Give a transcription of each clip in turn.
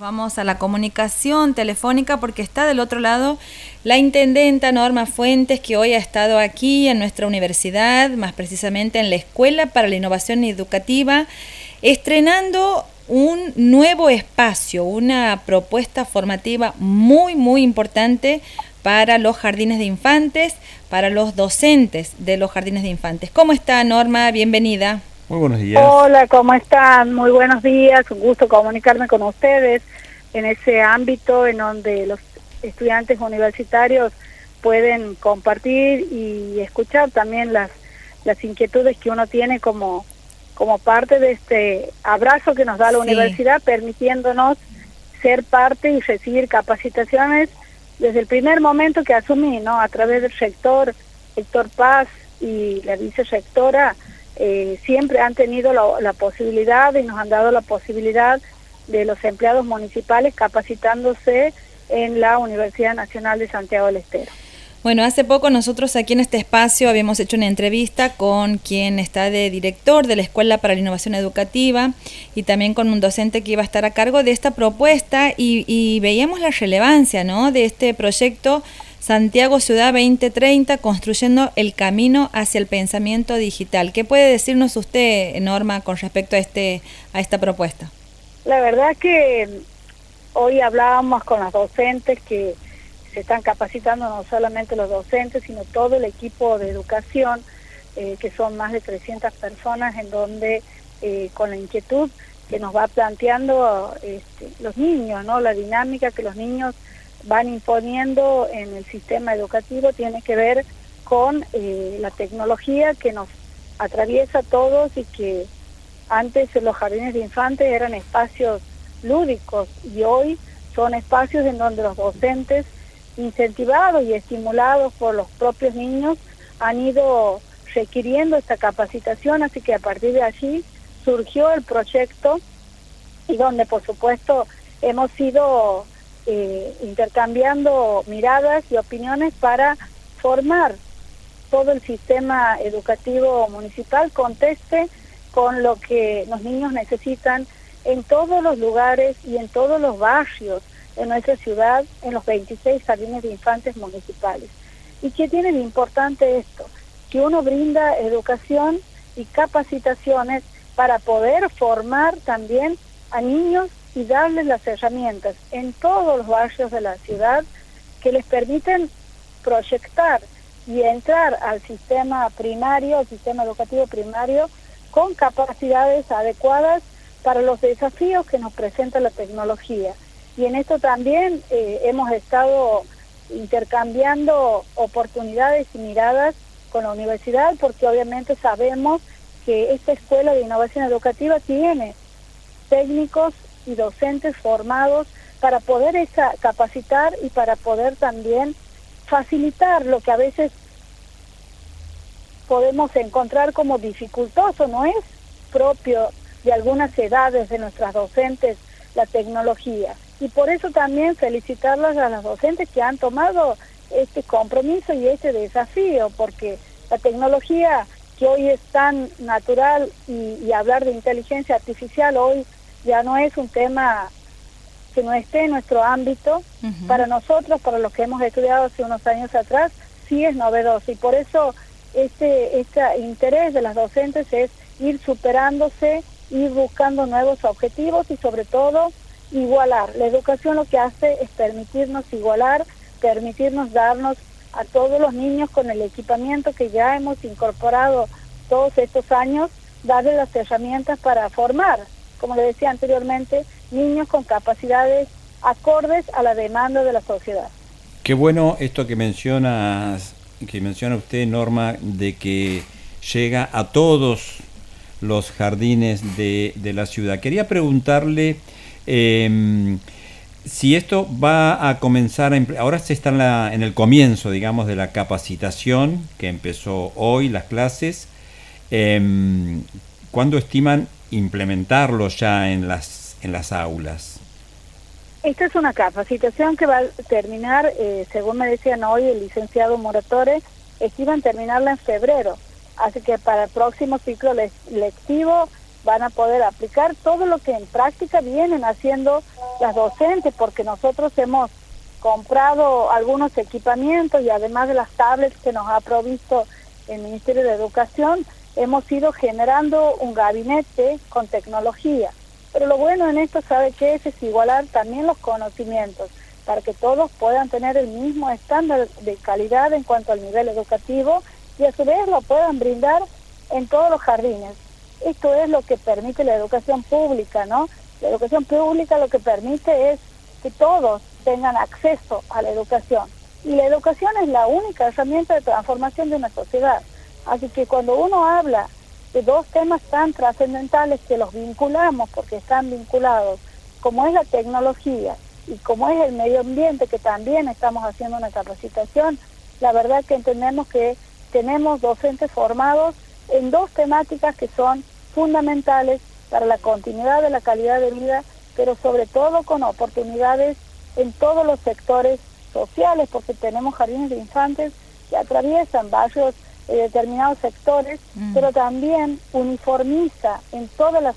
vamos a la comunicación telefónica porque está del otro lado la intendenta Norma Fuentes, que hoy ha estado aquí en nuestra universidad, más precisamente en la Escuela para la Innovación Educativa, estrenando un nuevo espacio, una propuesta formativa muy, muy importante para los jardines de infantes, para los docentes de los jardines de infantes. ¿Cómo está Norma? Bienvenida. Muy buenos días. Hola, ¿cómo están? Muy buenos días. Un gusto comunicarme con ustedes en ese ámbito en donde los estudiantes universitarios pueden compartir y escuchar también las, las inquietudes que uno tiene como, como parte de este abrazo que nos da la universidad, permitiéndonos ser parte y recibir capacitaciones desde el primer momento que asumí, ¿no? A través del rector Héctor Paz y la vicerrectora, eh, siempre han tenido la, posibilidad y nos han dado la posibilidad de los empleados municipales capacitándose en la Universidad Nacional de Santiago del Estero. Bueno, hace poco nosotros aquí en este espacio habíamos hecho una entrevista con quien está de director de la Escuela para la Innovación Educativa y también con un docente que iba a estar a cargo de esta propuesta y, y veíamos la relevancia ¿no? de este proyecto Santiago Ciudad 2030, construyendo el camino hacia el pensamiento digital. ¿Qué puede decirnos usted, Norma, con respecto a, este, a esta propuesta? La verdad que hoy hablábamos con las docentes que se están capacitando, no solamente los docentes, sino todo el equipo de educación, eh, que son más de 300 personas, en donde eh, con la inquietud que nos va planteando este, los niños, ¿no? la dinámica que los niños van imponiendo en el sistema educativo tiene que ver con eh, la tecnología que nos atraviesa a todos y que antes los jardines de infantes eran espacios lúdicos y hoy son espacios en donde los docentes incentivados y estimulados por los propios niños han ido requiriendo esta capacitación, así que a partir de allí surgió el proyecto y donde por supuesto hemos sido eh, intercambiando miradas y opiniones para formar todo el sistema educativo municipal conteste con lo que los niños necesitan en todos los lugares y en todos los barrios de nuestra ciudad, en los 26 jardines de infantes municipales. ¿Y qué tiene de importante esto? Que uno brinda educación y capacitaciones para poder formar también a niños y darles las herramientas en todos los barrios de la ciudad que les permiten proyectar y entrar al sistema primario, al sistema educativo primario, con capacidades adecuadas para los desafíos que nos presenta la tecnología. Y en esto también eh, hemos estado intercambiando oportunidades y miradas con la universidad, porque obviamente sabemos que esta escuela de innovación educativa tiene técnicos y docentes formados para poder esa, capacitar y para poder también facilitar lo que a veces podemos encontrar como dificultoso, no es propio de algunas edades de nuestras docentes la tecnología. Y por eso también felicitarlas a las docentes que han tomado este compromiso y este desafío, porque la tecnología que hoy es tan natural y, y hablar de inteligencia artificial hoy ya no es un tema que no esté en nuestro ámbito. Para nosotros, para los que hemos estudiado hace unos años atrás, sí es novedoso y por eso este, este interés de las docentes es ir superándose, ir buscando nuevos objetivos y sobre todo igualar. La educación lo que hace es permitirnos igualar, permitirnos darnos a todos los niños con el equipamiento que ya hemos incorporado todos estos años, darle las herramientas para formar como le decía anteriormente, niños con capacidades acordes a la demanda de la sociedad. Qué bueno esto que mencionas, que menciona usted, Norma, de que llega a todos los jardines de, la ciudad. Quería preguntarle em, si esto va a comenzar, ahora se está en, el comienzo, digamos, de la capacitación que empezó hoy, las clases. Eh, ¿Cuándo estiman implementarlo ya en las, en las aulas? Esta es una capacitación que va a terminar, eh, según me decían hoy el licenciado Moratore, estiman terminarla en febrero. Así que para el próximo ciclo lectivo van a poder aplicar todo lo que en práctica vienen haciendo las docentes, porque nosotros hemos comprado algunos equipamientos y además de las tablets que nos ha provisto el Ministerio de Educación, hemos ido generando un gabinete con tecnología. Pero lo bueno en esto, ¿sabe qué es? Es igualar también los conocimientos para que todos puedan tener el mismo estándar de calidad en cuanto al nivel educativo y a su vez lo puedan brindar en todos los jardines. Esto es lo que permite la educación pública, ¿no? La educación pública lo que permite es que todos tengan acceso a la educación. Y la educación es la única herramienta de transformación de una sociedad. Así que cuando uno habla de dos temas tan trascendentales que los vinculamos porque están vinculados, como es la tecnología y como es el medio ambiente, que también estamos haciendo una capacitación, la verdad que entendemos que tenemos docentes formados en dos temáticas que son fundamentales para la continuidad de la calidad de vida, pero sobre todo con oportunidades en todos los sectores sociales, porque tenemos jardines de infantes que atraviesan barrios determinados sectores, mm. pero también uniformiza en todas las,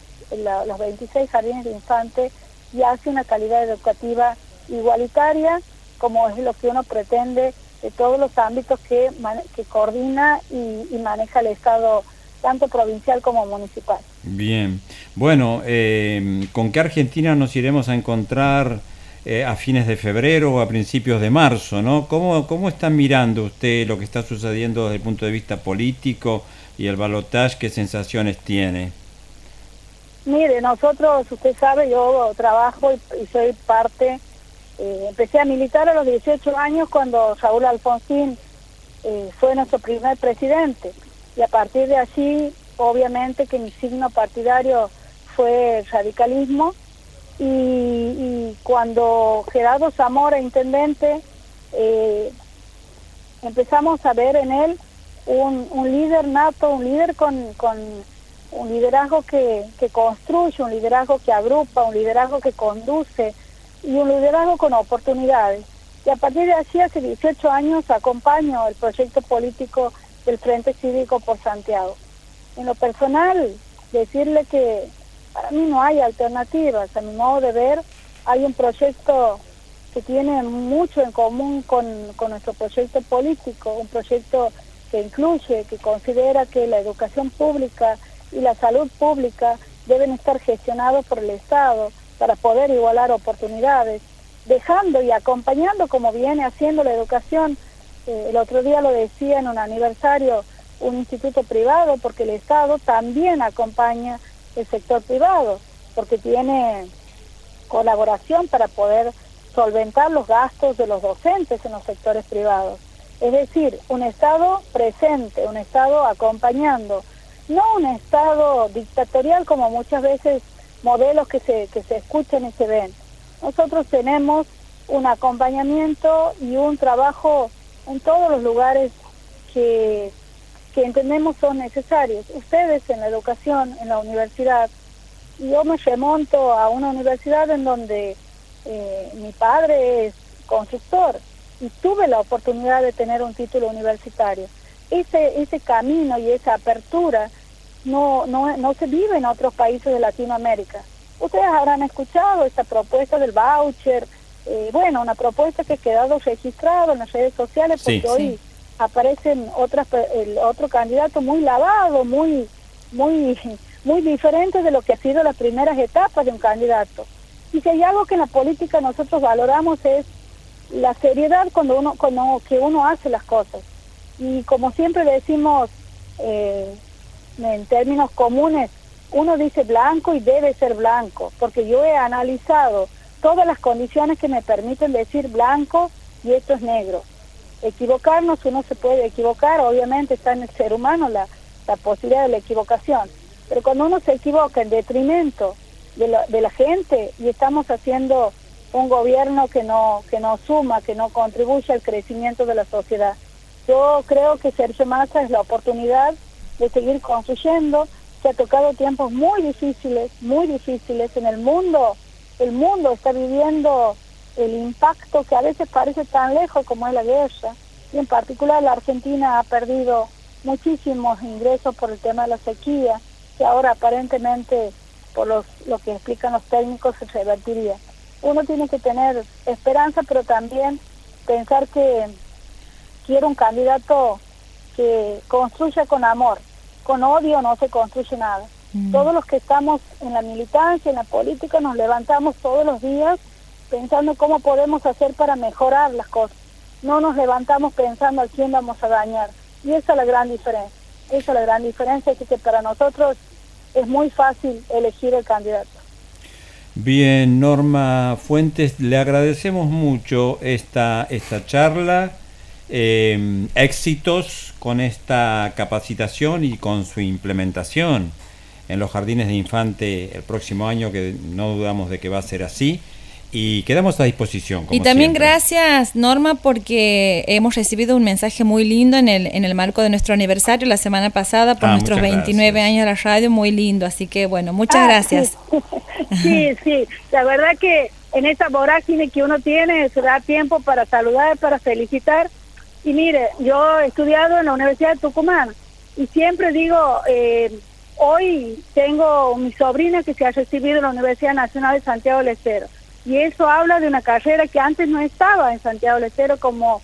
los 26 jardines de infantes y hace una calidad educativa igualitaria, como es lo que uno pretende de todos los ámbitos que, que coordina y, maneja el Estado, tanto provincial como municipal. Bien, bueno, eh, ¿con qué Argentina nos iremos a encontrar eh, a fines de febrero o a principios de marzo? ¿no? ¿Cómo, ¿Cómo está mirando usted lo que está sucediendo desde el punto de vista político y el balotaje? ¿Qué sensaciones tiene? Mire, nosotros, usted sabe, yo trabajo y, soy parte, eh, empecé a militar a los 18 años cuando Saúl Alfonsín eh, fue nuestro primer presidente y a partir de allí, obviamente que mi signo partidario fue el radicalismo y, cuando Gerardo Zamora, intendente, eh, empezamos a ver en él un, líder nato, un líder con, un liderazgo que, que construye, un liderazgo que agrupa, un liderazgo que conduce y un liderazgo con oportunidades. Y a partir de allí, hace 18 años, acompaño el proyecto político del Frente Cívico por Santiago. En lo personal, decirle que para mí no hay alternativas. A mi modo de ver, hay un proyecto que tiene mucho en común con, con nuestro proyecto político, un proyecto que incluye, que considera que la educación pública y la salud pública deben estar gestionados por el Estado para poder igualar oportunidades, dejando y acompañando como viene haciendo la educación. Eh, el otro día lo decía en un aniversario un instituto privado, porque el Estado también acompaña el sector privado, porque tiene colaboración para poder solventar los gastos de los docentes en los sectores privados. Es decir, un Estado presente, un Estado acompañando, no un Estado dictatorial como muchas veces modelos que se, que se escuchan y se ven. Nosotros tenemos un acompañamiento y un trabajo en todos los lugares que, que entendemos son necesarios. Ustedes en la educación, en la universidad, yo me remonto a una universidad en donde eh, mi padre es constructor y tuve la oportunidad de tener un título universitario ese, ese camino y esa apertura no, no, no se vive en otros países de Latinoamérica. Ustedes habrán escuchado esta propuesta del voucher, eh, bueno, una propuesta que ha quedado registrada en las redes sociales porque hoy aparecen otras, el otro candidato muy lavado, muy, muy, muy diferente de lo que ha sido las primeras etapas de un candidato. Y si hay algo que en la política nosotros valoramos es la seriedad cuando uno, cuando que uno hace las cosas y como siempre decimos eh, en términos comunes, uno dice blanco y debe ser blanco, porque yo he analizado todas las condiciones que me permiten decir blanco y esto es negro. Equivocarnos, uno se puede equivocar, obviamente está en el ser humano la, la posibilidad de la equivocación, pero cuando uno se equivoca en detrimento de la, de la gente y estamos haciendo un gobierno que no, que no suma, que no contribuye al crecimiento de la sociedad, yo creo que Sergio Massa es la oportunidad de seguir construyendo, que ha tocado tiempos muy difíciles, muy difíciles en el mundo. El mundo está viviendo el impacto que a veces parece tan lejos como es la guerra. Y en particular la Argentina ha perdido muchísimos ingresos por el tema de la sequía. que ahora aparentemente, por los, lo que explican los técnicos, se revertiría. Uno tiene que tener esperanza, pero también pensar que quiero un candidato que construya con amor. Con odio no se construye nada. Mm. Todos los que estamos en la militancia, en la política, nos levantamos todos los días pensando cómo podemos hacer para mejorar las cosas. No nos levantamos pensando a quién vamos a dañar. Y esa es la gran diferencia. Esa es la gran diferencia, que, que para nosotros es muy fácil elegir el candidato. Bien, Norma Fuentes, le agradecemos mucho esta, esta charla. Eh, éxitos con esta capacitación y con su implementación en los jardines de infante el próximo año, que no dudamos de que va a ser así y quedamos a disposición. y también gracias, Norma, porque hemos recibido un mensaje muy lindo en el, en el marco de nuestro aniversario la semana pasada por ah, nuestros 29 años de la radio, muy lindo. Así que, bueno, muchas ah, gracias. Sí. sí, la verdad que en esa vorágine que uno tiene se da tiempo para saludar, para felicitar. Y mire, yo he estudiado en la Universidad de Tucumán y siempre digo, eh, hoy tengo mi sobrina que se ha recibido en la Universidad Nacional de Santiago del Estero y eso habla de una carrera que antes no estaba en Santiago del Estero como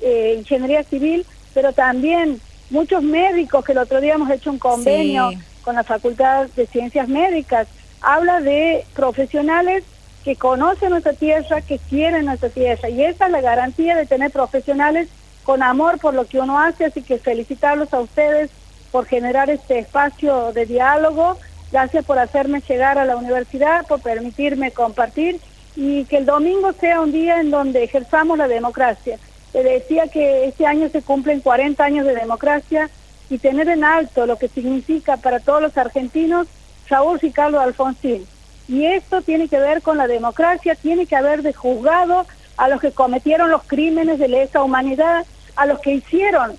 eh, ingeniería civil, pero también muchos médicos que el otro día hemos hecho un convenio con la Facultad de Ciencias Médicas, habla de profesionales que conocen nuestra tierra, que quieren nuestra tierra, y esa es la garantía de tener profesionales con amor por lo que uno hace, así que felicitarlos a ustedes por generar este espacio de diálogo, gracias por hacerme llegar a la universidad, por permitirme compartir y que el domingo sea un día en donde ejerzamos la democracia. Le decía que este año se cumplen 40 años de democracia y tener en alto lo que significa para todos los argentinos Saúl Ricardo Alfonsín. Y esto tiene que ver con la democracia, tiene que haber de juzgado a los que cometieron los crímenes de lesa humanidad, a los que hicieron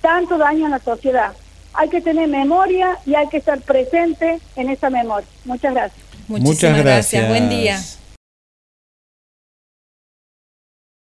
tanto daño a la sociedad. Hay que tener memoria y hay que estar presente en esa memoria. Muchas gracias. Muchísimas gracias. Buen día.